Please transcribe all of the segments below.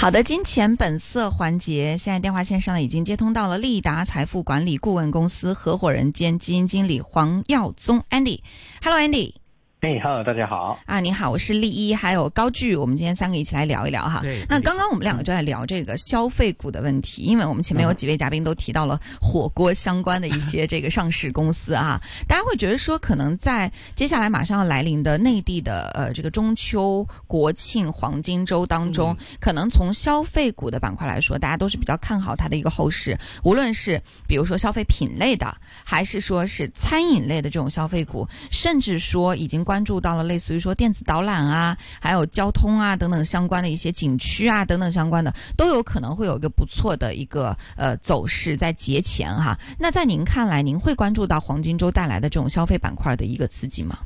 好的，金钱本色环节，现在电话线上已经接通到了利达财富管理顾问公司合伙人兼基金经理黄耀宗 Andy。Hello Andy。哎，Hello，大家好啊！你好，我是丽一，还有高聚，我们今天三个一起来聊一聊哈。那刚刚我们两个就在聊这个消费股的问题，因为我们前面有几位嘉宾都提到了火锅相关的一些这个上市公司啊，大家会觉得说，可能在接下来马上要来临的内地的呃这个中秋、国庆黄金周当中，可能从消费股的板块来说，大家都是比较看好它的一个后市，无论是比如说消费品类的，还是说是餐饮类的这种消费股，甚至说已经。关注到了类似于说电子导览啊，还有交通啊等等相关的一些景区啊等等相关的，都有可能会有一个不错的一个呃走势在节前哈。那在您看来，您会关注到黄金周带来的这种消费板块的一个刺激吗？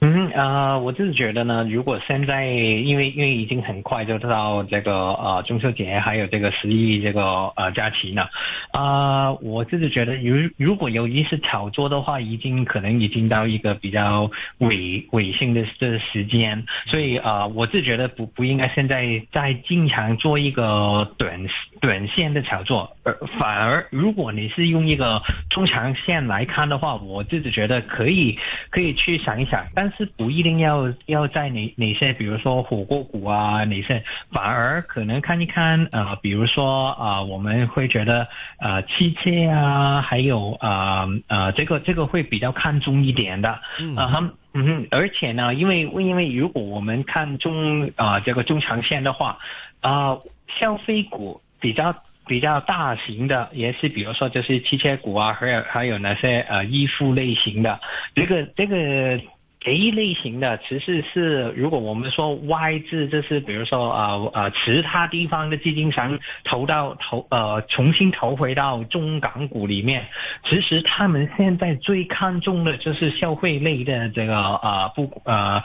嗯啊，我就是觉得呢，如果现在因为因为已经很快就到这个呃中秋节，还有这个十一这个呃假期呢，啊，我就是觉得如如果有意识炒作的话，已经可能已经到一个比较尾尾性的这时间，所以啊，我是觉得不不应该现在再经常做一个短短线的炒作，而反而如果你是用一个中长线来看的话，我自己觉得可以可以去想一想，但。但是不一定要要在哪哪些，比如说火锅股啊，哪些反而可能看一看呃，比如说啊，我们会觉得呃，汽车啊，还有啊呃，这个这个会比较看重一点的，啊，嗯哼，而且呢，因为因为如果我们看中啊这个中长线的话啊，消费股比较比较大型的，也是比如说就是汽车股啊，还有还有那些呃衣服类型的，这个这个。A 类型的其实是，如果我们说外资，就是比如说呃呃其他地方的基金商投到投呃重新投回到中港股里面，其实他们现在最看重的就是消费类的这个呃不呃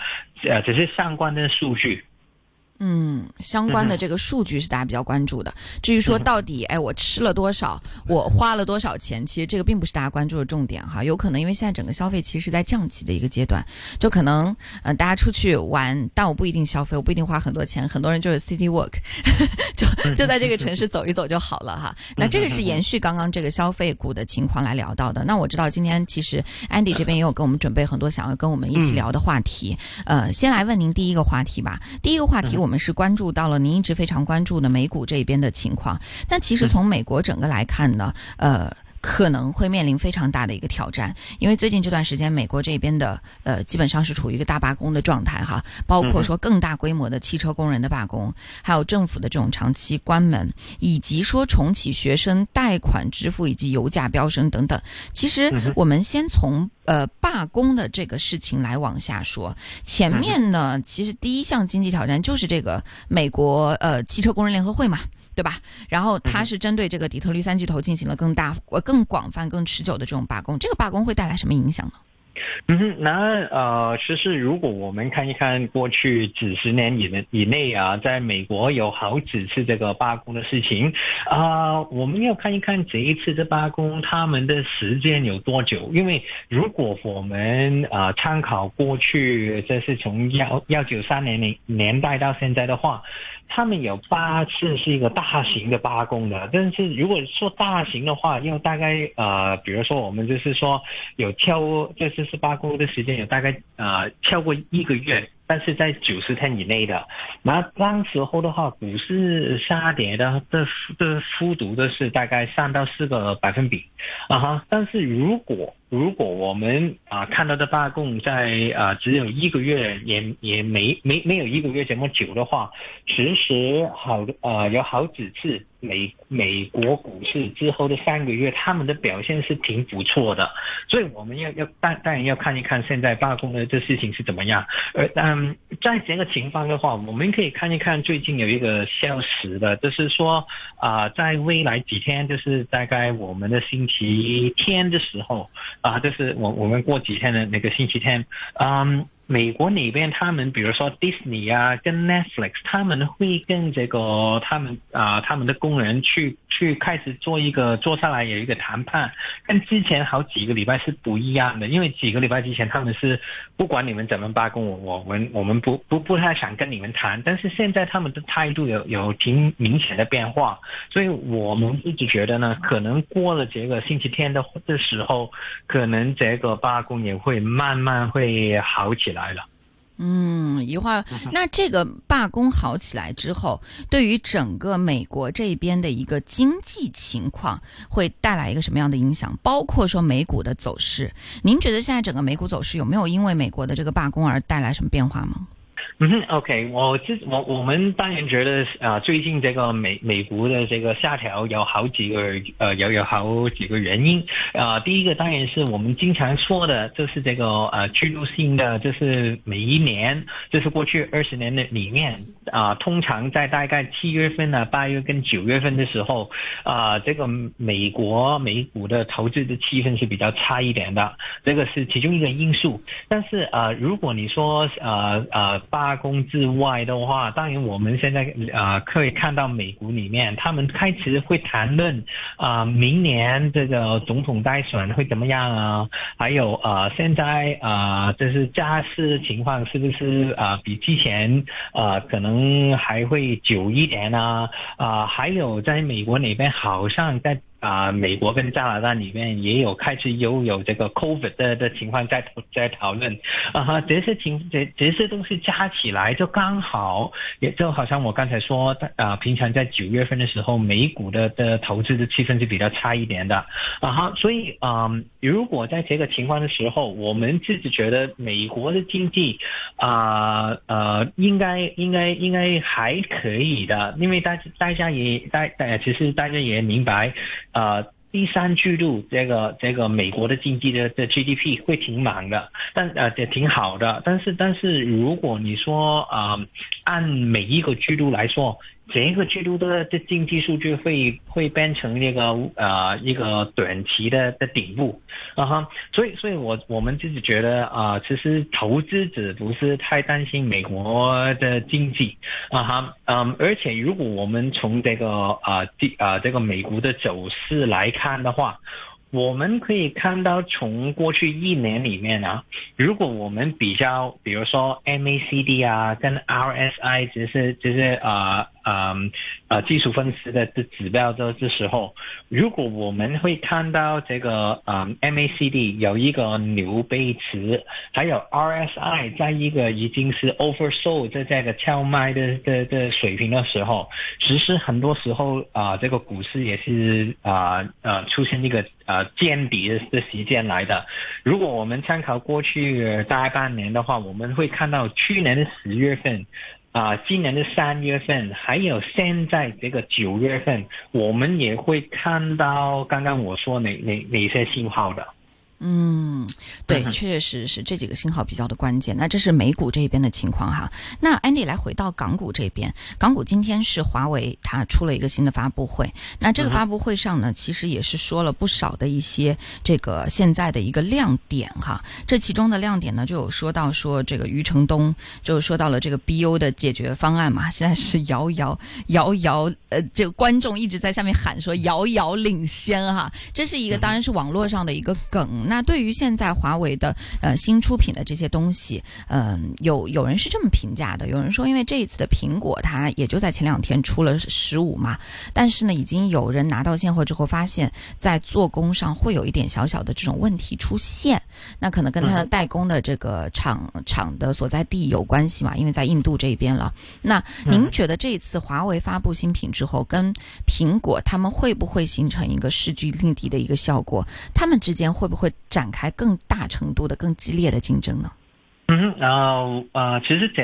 呃这些相关的数据。嗯，相关的这个数据是大家比较关注的。至于说到底，哎，我吃了多少，我花了多少钱，其实这个并不是大家关注的重点哈。有可能因为现在整个消费其实是在降级的一个阶段，就可能嗯，大家出去玩，但我不一定消费，我不一定花很多钱。很多人就是 city walk，就就在这个城市走一走就好了哈。那这个是延续刚刚这个消费股的情况来聊到的。那我知道今天其实 Andy 这边也有跟我们准备很多想要跟我们一起聊的话题。呃，先来问您第一个话题吧。第一个话题我们。我们是关注到了您一直非常关注的美股这边的情况，但其实从美国整个来看呢，呃。可能会面临非常大的一个挑战，因为最近这段时间，美国这边的呃，基本上是处于一个大罢工的状态哈，包括说更大规模的汽车工人的罢工，还有政府的这种长期关门，以及说重启学生贷款支付以及油价飙升等等。其实我们先从呃罢工的这个事情来往下说，前面呢，其实第一项经济挑战就是这个美国呃汽车工人联合会嘛。对吧？然后它是针对这个底特律三巨头进行了更大、呃更广泛、更持久的这种罢工。这个罢工会带来什么影响呢？嗯，那呃，其实如果我们看一看过去几十年以内以内啊，在美国有好几次这个罢工的事情啊，我们要看一看这一次的罢工他们的时间有多久。因为如果我们啊参考过去，这是从幺幺九三年年年代到现在的话。他们有八次是一个大型的罢工的，但是如果说大型的话，要大概呃，比如说我们就是说有跳，就是是罢工的时间有大概呃跳过一个月。但是在九十天以内的，那当时候的话，股市下跌的的的幅度的是大概三到四个百分比，啊哈。但是如果如果我们啊看到的罢工在啊只有一个月，也也没没没有一个月这么久的话，其实好呃有好几次。美美国股市之后的三个月，他们的表现是挺不错的，所以我们要要当当然要看一看现在罢工的这事情是怎么样。而嗯，在这个情况的话，我们可以看一看最近有一个消息的，就是说啊，在未来几天，就是大概我们的星期天的时候啊，就是我我们过几天的那个星期天，嗯。美国那边他们，比如说 Disney 啊，跟 Netflix，他们会跟这个他们啊，他们的工人去去开始做一个坐下来有一个谈判，跟之前好几个礼拜是不一样的，因为几个礼拜之前他们是不管你们怎么罢工，我我们我们不不不太想跟你们谈，但是现在他们的态度有有挺明显的变化，所以我们一直觉得呢，可能过了这个星期天的的时候，可能这个罢工也会慢慢会好起来了。嗯，一会儿，那这个罢工好起来之后，对于整个美国这边的一个经济情况，会带来一个什么样的影响？包括说美股的走势，您觉得现在整个美股走势有没有因为美国的这个罢工而带来什么变化吗？嗯，OK，我这我我们当然觉得啊，最近这个美美国的这个下调有好几个呃，有有好几个原因啊。第一个当然是我们经常说的，就是这个呃，居住性的，就是每一年，就是过去二十年的里面啊，通常在大概七月份呢、八月跟九月份的时候啊，这个美国美股的投资的气氛是比较差一点的，这个是其中一个因素。但是啊，如果你说呃呃罢工之外的话，当然我们现在啊可以看到美股里面，他们开始会谈论啊明年这个总统大选会怎么样啊？还有啊现在啊就是加息情况是不是啊比之前啊可能还会久一点啊？啊还有在美国那边好像在。啊，美国跟加拿大里面也有开始又有这个 COVID 的的情况在在讨论，啊哈，这些情这这些东西加起来就刚好，也就好像我刚才说的，啊，平常在九月份的时候，美股的的投资的气氛是比较差一点的，啊哈，所以啊，如果在这个情况的时候，我们自己觉得美国的经济啊呃，应该应该应该还可以的，因为大大家也大大其实大家也明白。呃，第三季度这个这个美国的经济的的 GDP 会挺满的，但呃也挺好的，但是但是如果你说啊，按每一个季度来说。这个季度的的经济数据会会变成那个呃一个短期的的顶部啊哈，所以所以我我们自己觉得啊，其实投资者不是太担心美国的经济啊哈，嗯，而且如果我们从这个啊第啊这个美国的走势来看的话。我们可以看到，从过去一年里面啊，如果我们比较，比如说 MACD 啊，跟 RSI，只是就是啊啊啊技术分析的的指标的这时候，如果我们会看到这个啊 MACD 有一个牛背驰，还有 RSI 在一个已经是 oversold 在这个超卖的的的水平的时候，其实很多时候啊，这个股市也是啊啊出现一个啊。见底的的时间来的。如果我们参考过去大半年的话，我们会看到去年的十月份，啊，今年的三月份，还有现在这个九月份，我们也会看到刚刚我说哪哪哪些信号的。嗯，对，确实是这几个信号比较的关键。那这是美股这边的情况哈。那 Andy 来回到港股这边，港股今天是华为它出了一个新的发布会。那这个发布会上呢，其实也是说了不少的一些这个现在的一个亮点哈。这其中的亮点呢，就有说到说这个余承东就说到了这个 BU 的解决方案嘛，现在是遥遥 遥遥呃，这个观众一直在下面喊说遥遥领先哈。这是一个当然是网络上的一个梗。那对于现在华为的呃新出品的这些东西，嗯，有有人是这么评价的，有人说，因为这一次的苹果它也就在前两天出了十五嘛，但是呢，已经有人拿到现货之后，发现，在做工上会有一点小小的这种问题出现，那可能跟它的代工的这个厂厂的所在地有关系嘛，因为在印度这边了。那您觉得这一次华为发布新品之后，跟苹果他们会不会形成一个势均力敌的一个效果？他们之间会不会？展开更大程度的、更激烈的竞争呢？嗯，然后呃，其实简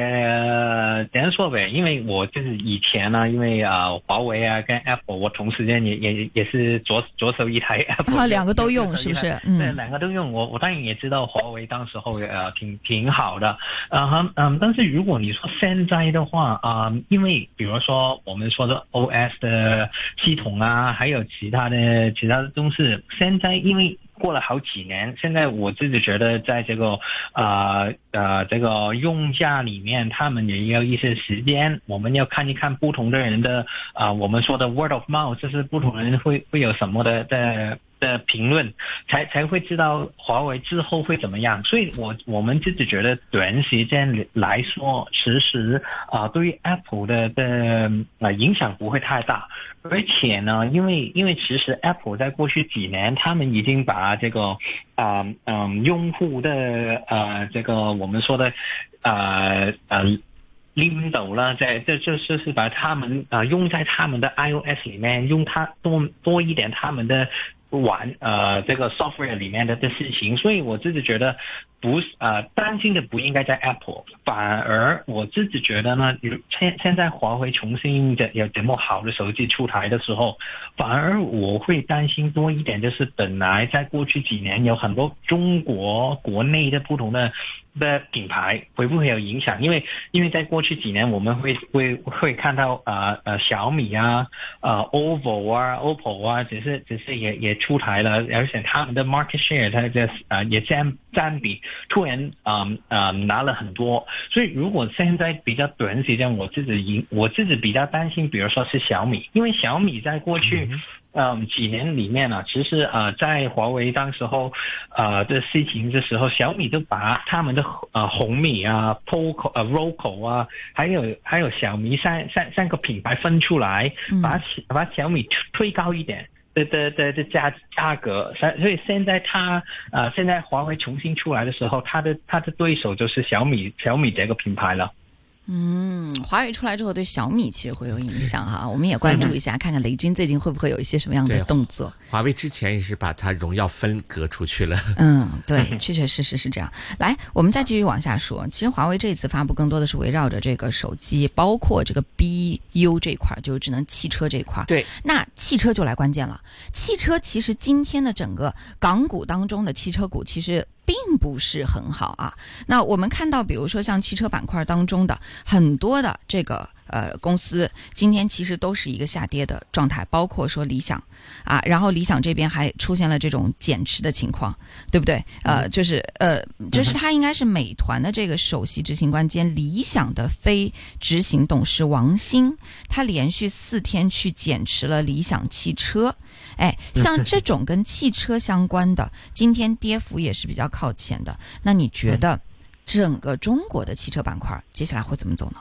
简单说呗，因为我就是以前呢，因为啊，华为啊跟 Apple，我同时间也也也是左左手一台 Apple，两个都用是不是？嗯，对，两个都用。我我当然也知道华为当时候呃挺挺好的，啊嗯，但是如果你说现在的话啊，因为比如说我们说的 OS 的系统啊，还有其他的其他的东西，现在因为。过了好几年，现在我自己觉得在这个啊啊这个用价里面，他们也要一些时间，我们要看一看不同的人的啊，我们说的 word of mouth，就是不同人会会有什么的的。的评论才才会知道华为之后会怎么样，所以我我们自己觉得短时间来说，其实啊对于 Apple 的的啊影响不会太大，而且呢，因为因为其实 Apple 在过去几年，他们已经把这个啊嗯用户的呃这个我们说的呃呃领导了，在这就是是把他们啊用在他们的 iOS 里面，用它多多一点他们的。玩呃这个 software 里面的的事情，所以我自己觉得不是呃担心的不应该在 Apple，反而我自己觉得呢，现现在华为重新的有这么好的手机出台的时候，反而我会担心多一点，就是本来在过去几年有很多中国国内的不同的。的品牌会不会有影响？因为因为在过去几年，我们会会会看到啊呃小米啊呃 OVO 啊 OPPO 啊，只是只是也也出台了，而且他们的 market share 它的啊也占占比突然啊啊拿了很多，所以如果现在比较短时间，我自己我自己比较担心，比如说是小米，因为小米在过去。嗯，几年里面呢，其实呃，在华为当时候，呃的事情的时候，小米就把他们的呃红米啊、Poco 呃 Roco 啊，还有还有小米三三三个品牌分出来，把把小米推高一点的的的的价价格，所以现在它啊现在华为重新出来的时候，它的它的对手就是小米小米这个品牌了。嗯，华为出来之后对小米其实会有影响哈，我们也关注一下，看看雷军最近会不会有一些什么样的动作。华为之前也是把它荣耀分隔出去了。嗯，对，确确实实是这样。来，我们再继续往下说。其实华为这次发布更多的是围绕着这个手机，包括这个 BU 这块，就是智能汽车这块。对，那汽车就来关键了。汽车其实今天的整个港股当中的汽车股，其实。并不是很好啊。那我们看到，比如说像汽车板块当中的很多的这个呃公司，今天其实都是一个下跌的状态，包括说理想啊，然后理想这边还出现了这种减持的情况，对不对？呃，就是呃，就是他应该是美团的这个首席执行官兼理想的非执行董事王兴，他连续四天去减持了理想汽车。哎，像这种跟汽车相关的，今天跌幅也是比较靠前的。那你觉得整个中国的汽车板块接下来会怎么走呢？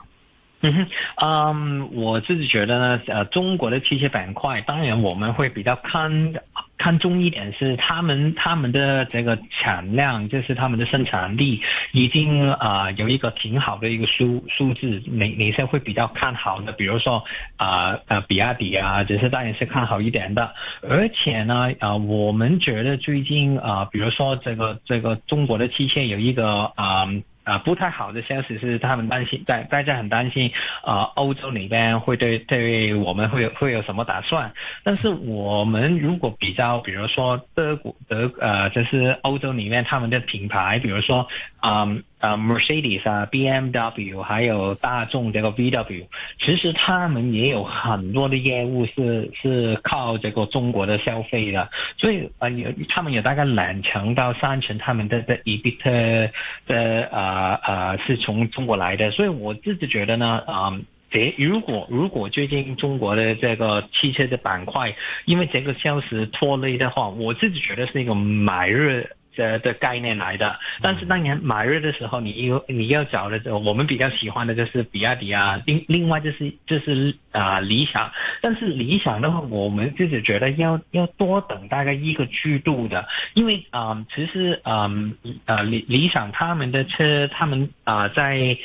嗯哼，嗯，我自己觉得呢，呃，中国的汽车板块，当然我们会比较看看重一点是他们他们的这个产量，就是他们的生产力已经啊有一个挺好的一个数数字，哪哪些会比较看好的？比如说啊呃比亚迪啊，这些当然是看好一点的。而且呢，啊，我们觉得最近啊，比如说这个这个中国的汽车有一个啊。啊，不太好的消息是，他们担心，在大家很担心，啊，欧洲里边会对对我们会有会有什么打算？但是我们如果比较，比如说德国德呃，就是欧洲里面他们的品牌，比如说啊。啊，Mercedes 啊，BMW 还有大众这个 VW，其实他们也有很多的业务是是靠这个中国的消费的，所以啊有他们有大概两成到三成他们的的 EBIT 的啊啊是从中国来的，所以我自己觉得呢啊，这如果如果最近中国的这个汽车的板块因为这个消息拖累的话，我自己觉得是一个买日。的的概念来的，但是当年买日的时候，你又你要找的，我们比较喜欢的就是比亚迪啊，另另外就是就是啊理想，但是理想的话，我们自己觉得要要多等大概一个季度的，因为啊，其实啊啊理理想他们的车，他们啊在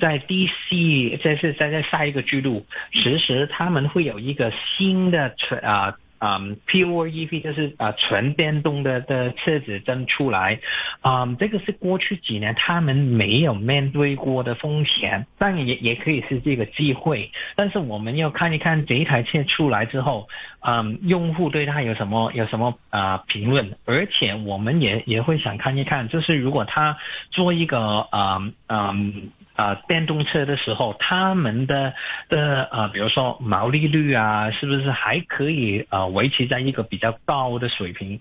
在 DC，这是在在下一个季度，其实他们会有一个新的车啊。啊，Pure EV 就是啊，纯电动的的车子真出来，啊，这个是过去几年他们没有面对过的风险，当然也也可以是这个机会，但是我们要看一看这一台车出来之后，嗯，用户对它有什么有什么啊评论，而且我们也也会想看一看，就是如果他做一个啊嗯。啊，电动车的时候，他们的的啊，比如说毛利率啊，是不是还可以啊维持在一个比较高的水平？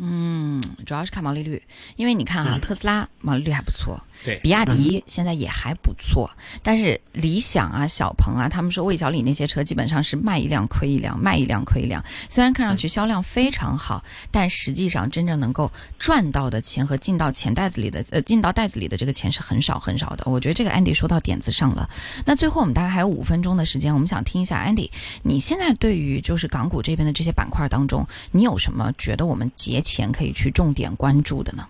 嗯，主要是看毛利率，因为你看哈，特斯拉毛利率还不错，对比亚迪现在也还不错，但是理想啊、小鹏啊，他们说魏小李那些车基本上是卖一辆亏一辆，卖一辆亏一辆。虽然看上去销量非常好，但实际上真正能够赚到的钱和进到钱袋子里的，呃，进到袋子里的这个钱是很少很少的。我觉得这个 Andy 说到点子上了。那最后我们大概还有五分钟的时间，我们想听一下 Andy，你现在对于就是港股这边的这些板块当中，你有什么觉得我们节前可以去重点关注的呢？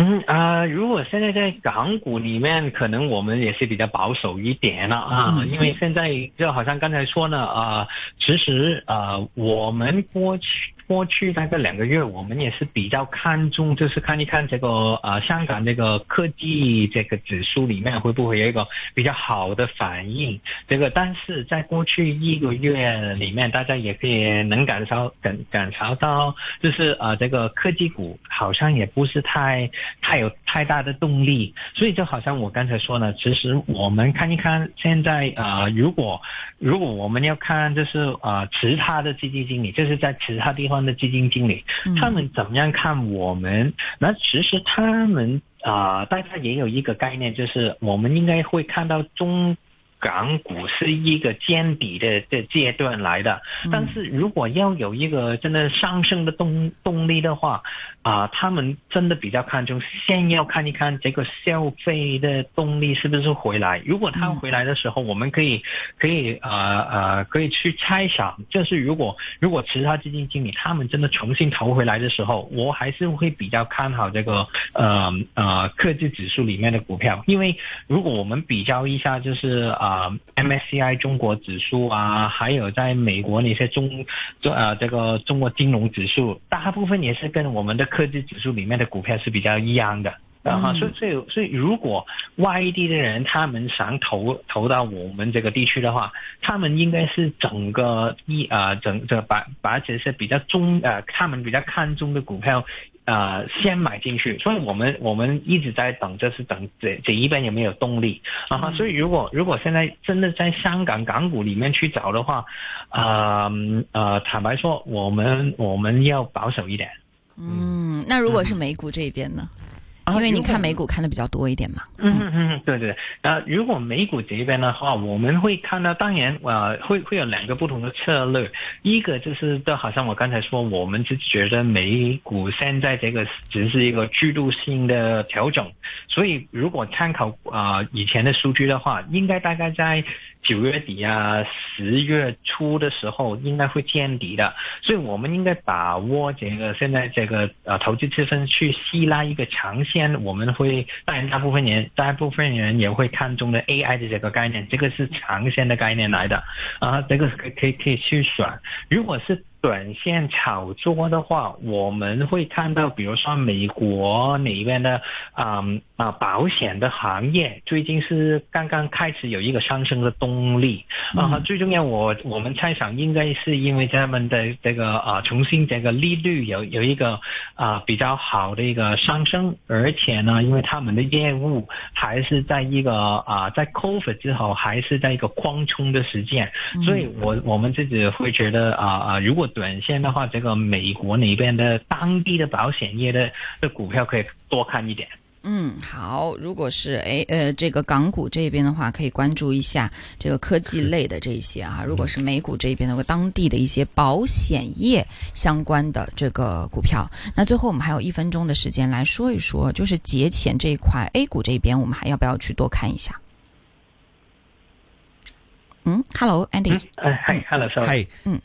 嗯啊、如果现在在港股里面，可能我们也是比较保守一点了啊，嗯因为现在就好像刚才说呢啊、其实啊，我们过去过去大概两个月，我们也是比较看重，就是看一看这个呃香港这个科技这个指数里面会不会有一个比较好的反应。这个，但是在过去一个月里面，大家也可以能感受感感受到，就是呃这个科技股好像也不是太太有太大的动力，所以就好像我刚才说呢，其实我们看一看现在呃，如果如果我们要看就是呃其他的基金经理，就是在其他地方的基金经理，嗯他们怎么样看我们？那其实他们啊、大家也有一个概念，就是我们应该会看到中。港股是一个见底的的阶段来的，但是如果要有一个真的上升的动动力的话，啊、他们真的比较看重，先要看一看这个消费的动力是不是回来。如果它回来的时候，我们可以可以呃呃可以去猜想，就是如果如果其他基金经理他们真的重新投回来的时候，我还是会比较看好这个呃呃科技指数里面的股票，因为如果我们比较一下，就是啊、MSCI 中国指数啊，还有在美国那些中中呃这个中国金融指数，大部分也是跟我们的科技指数里面的股票是比较一样的。啊所以所以所以，如果外地的人他们想投投到我们这个地区的话，他们应该是整个一啊、整这把把这些比较中呃他们比较看重的股票呃先买进去，所以我们我们一直在等，就是等这这一边有没有动力啊哈。所以如果如果现在真的在香港港股里面去找的话，呃呃，坦白说，我们我们要保守一点。嗯，那如果是美股这边呢？啊因为你看美股看的比较多一点嘛。嗯嗯嗯，对对。那如果美股这边的话，我们会看到，当然呃，会会有两个不同的策略。一个就是，就好像我刚才说，我们是觉得美股现在这个只是一个制度性的调整，所以如果参考啊、呃以前的数据的话，应该大概在九月底啊、十月初的时候，应该会见底的。所以我们应该把握这个现在这个呃投资气氛去吸纳一个长线，我们会当然大部分人大部分人也会看中的 AI 的这个概念，这个是长线的概念来的啊，这个可可以可以去选。如果是短线炒作的话，我们会看到，比如说美国那边的啊啊保险的行业最近是刚刚开始有一个上升的动力。啊，最重要我我们猜想应该是因为他们的这个啊重新这个利率有有一个啊比较好的一个上升，而且呢，因为他们的业务还是在一个啊在 COVID 之后还是在一个扩充的时间，所以我我们自己会觉得啊啊，如果短线的话，这个美国那边的当地的保险业的的股票可以多看一点。嗯，好，如果是哎呃这个港股这边的话，可以关注一下这个科技类的这一些啊。如果是美股这边的话，当地的一些保险业相关的这个股票。那最后我们还有一分钟的时间来说一说，就是节前这一块 A 股这边，我们还要不要去多看一下？嗯，Hello，Andy，哎，嗨，Hello，嗨，嗯，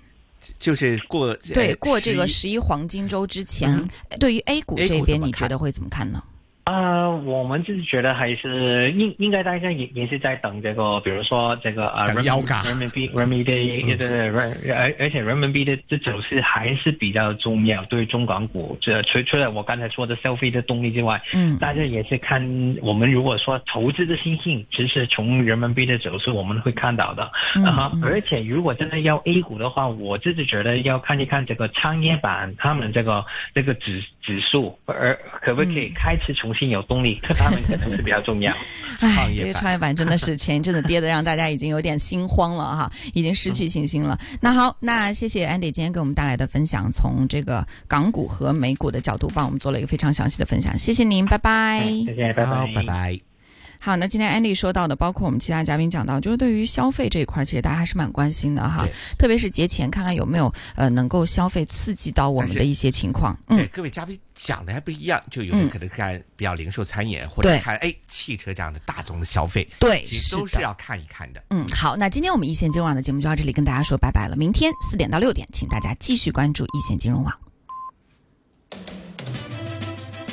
就是过对，呃过这个十一黄金周之前，嗯对于 A 股这边，你觉得会怎么看呢？啊、我们就是觉得还是应应该大家也也是在等这个，比如说这个啊，人民等腰杆。人民币人民币 的而而且人民币的这走势还是比较重要，对中港股这除除了我刚才说的消费的动力之外，嗯。大家也是看我们如果说投资的信心，其实从人民币的走势我们会看到的。嗯啊、嗯。而且如果真的要 A 股的话，我自己觉得要看一看这个创业板他们这个这个指指数，而可不可以开始重新有动动力，他们可能是比较重要。哎，这个创业板真的是前一阵子跌的，让大家已经有点心慌了哈，已经失去信心了。那好，那谢谢 Andy 今天给我们带来的分享，从这个港股和美股的角度帮我们做了一个非常详细的分享，谢谢您，拜拜。谢谢，拜拜，拜拜。好，那今天 Andy 说到的，包括我们其他嘉宾讲到，就是对于消费这一块，其实大家还是蛮关心的哈对，特别是节前，看看有没有呃能够消费刺激到我们的一些情况。嗯，各位嘉宾讲的还不一样，就有嗯人可能看比较零售餐饮，或者看哎汽车这样的大宗的消费，对，其实都是。要看一看的。嗯，好，那今天我们一线金融网的节目就到这里，跟大家说拜拜了。明天四点到六点，请大家继续关注一线金融网。